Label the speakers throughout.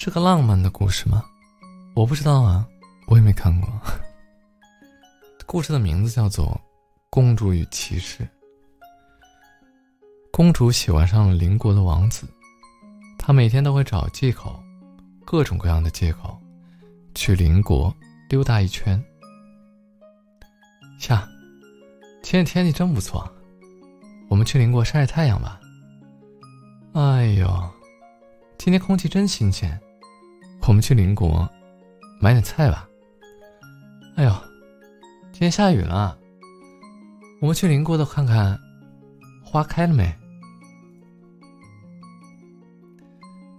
Speaker 1: 是个浪漫的故事吗？我不知道啊，我也没看过。故事的名字叫做《公主与骑士》。公主喜欢上了邻国的王子，她每天都会找借口，各种各样的借口，去邻国溜达一圈。呀，今天天气真不错，我们去邻国晒晒太阳吧。哎呦，今天空气真新鲜。我们去邻国买点菜吧。哎呦，今天下雨了。我们去邻国的看看，花开了没？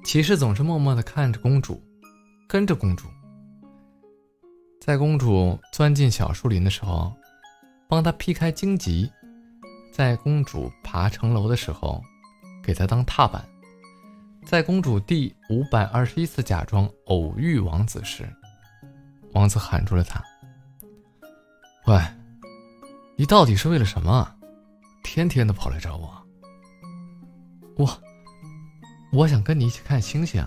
Speaker 1: 骑士总是默默的看着公主，跟着公主。在公主钻进小树林的时候，帮她劈开荆棘；在公主爬城楼的时候，给她当踏板。在公主第五百二十一次假装偶遇王子时，王子喊住了她：“喂，你到底是为了什么？天天的跑来找我？我，我想跟你一起看星星。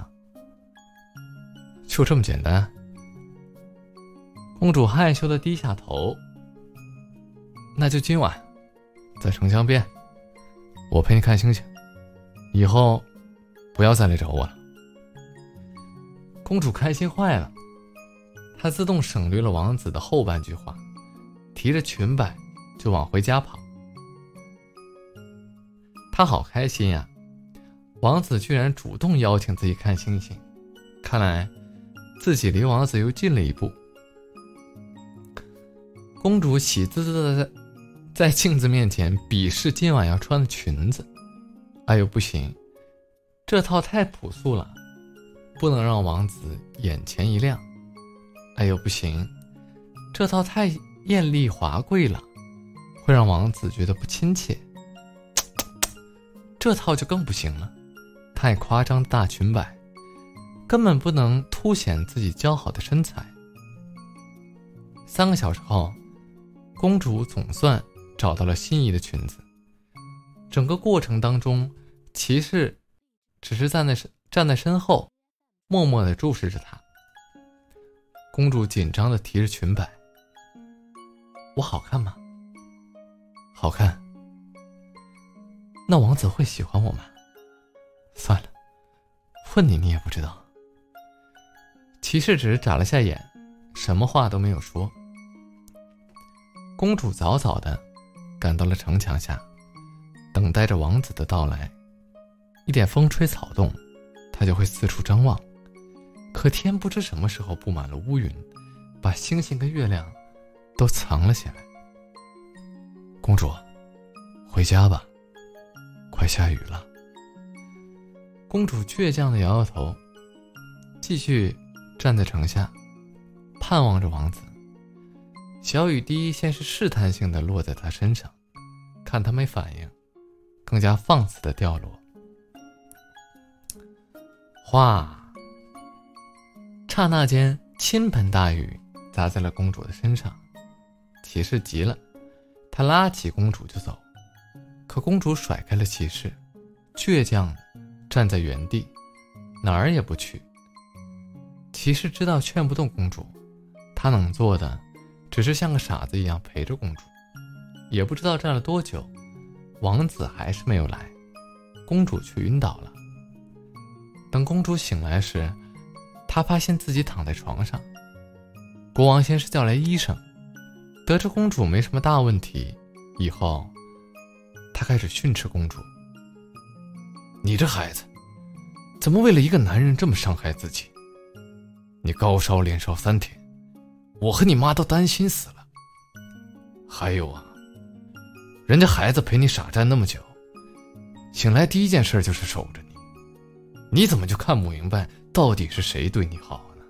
Speaker 1: 就这么简单。”公主害羞的低下头。那就今晚，在城墙边，我陪你看星星。以后。不要再来找我了。公主开心坏了，她自动省略了王子的后半句话，提着裙摆就往回家跑。她好开心呀，王子居然主动邀请自己看星星，看来自己离王子又近了一步。公主喜滋滋的在镜子面前比试今晚要穿的裙子，哎呦不行！这套太朴素了，不能让王子眼前一亮。哎呦，不行，这套太艳丽华贵了，会让王子觉得不亲切。这套就更不行了，太夸张的大裙摆，根本不能凸显自己姣好的身材。三个小时后，公主总算找到了心仪的裙子。整个过程当中，骑士。只是站在身站在身后，默默的注视着他。公主紧张的提着裙摆。我好看吗？好看。那王子会喜欢我吗？算了，问你你也不知道。骑士只是眨了下眼，什么话都没有说。公主早早的赶到了城墙下，等待着王子的到来。一点风吹草动，他就会四处张望。可天不知什么时候布满了乌云，把星星跟月亮都藏了起来。公主，回家吧，快下雨了。公主倔强的摇摇头，继续站在城下，盼望着王子。小雨滴先是试探性的落在他身上，看他没反应，更加放肆的掉落。哗！刹那间，倾盆大雨砸在了公主的身上。骑士急了，他拉起公主就走，可公主甩开了骑士，倔强站在原地，哪儿也不去。骑士知道劝不动公主，他能做的只是像个傻子一样陪着公主。也不知道站了多久，王子还是没有来，公主却晕倒了。等公主醒来时，她发现自己躺在床上。国王先是叫来医生，得知公主没什么大问题，以后，他开始训斥公主：“你这孩子，怎么为了一个男人这么伤害自己？你高烧连烧三天，我和你妈都担心死了。还有啊，人家孩子陪你傻站那么久，醒来第一件事就是守着你。”怎么就看不明白，到底是谁对你好呢？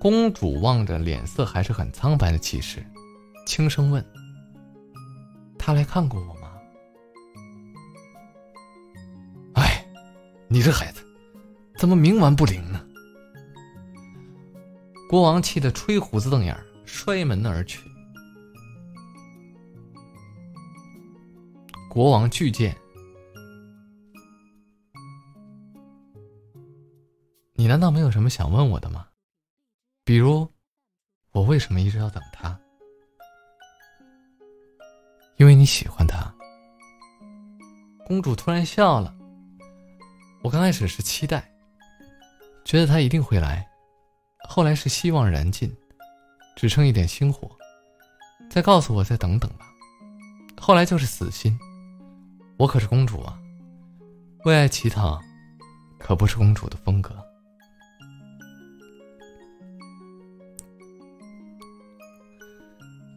Speaker 1: 公主望着脸色还是很苍白的骑士，轻声问：“他来看过我吗？”哎，你这孩子，怎么冥顽不灵呢？国王气得吹胡子瞪眼，摔门而去。国王巨剑你难道没有什么想问我的吗？比如我为什么一直要等他？因为你喜欢他。公主突然笑了。我刚开始是期待觉得他一定会来。后来是希望燃尽只剩一点星火。再告诉我再等等吧。后来就是死心。我可是公主啊，为爱乞讨，可不是公主的风格。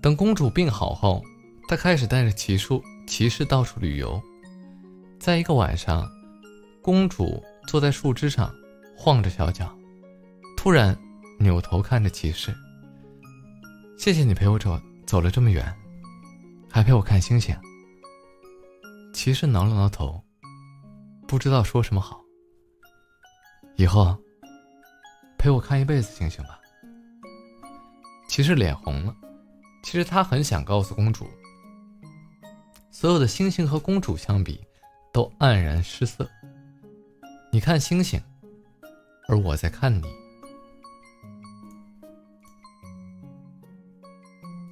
Speaker 1: 等公主病好后，她开始带着骑术骑士到处旅游。在一个晚上，公主坐在树枝上，晃着小脚，突然扭头看着骑士：“谢谢你陪我走走了这么远，还陪我看星星。”骑士挠了挠头，不知道说什么好。以后陪我看一辈子星星吧。骑士脸红了，其实他很想告诉公主，所有的星星和公主相比，都黯然失色。你看星星，而我在看你。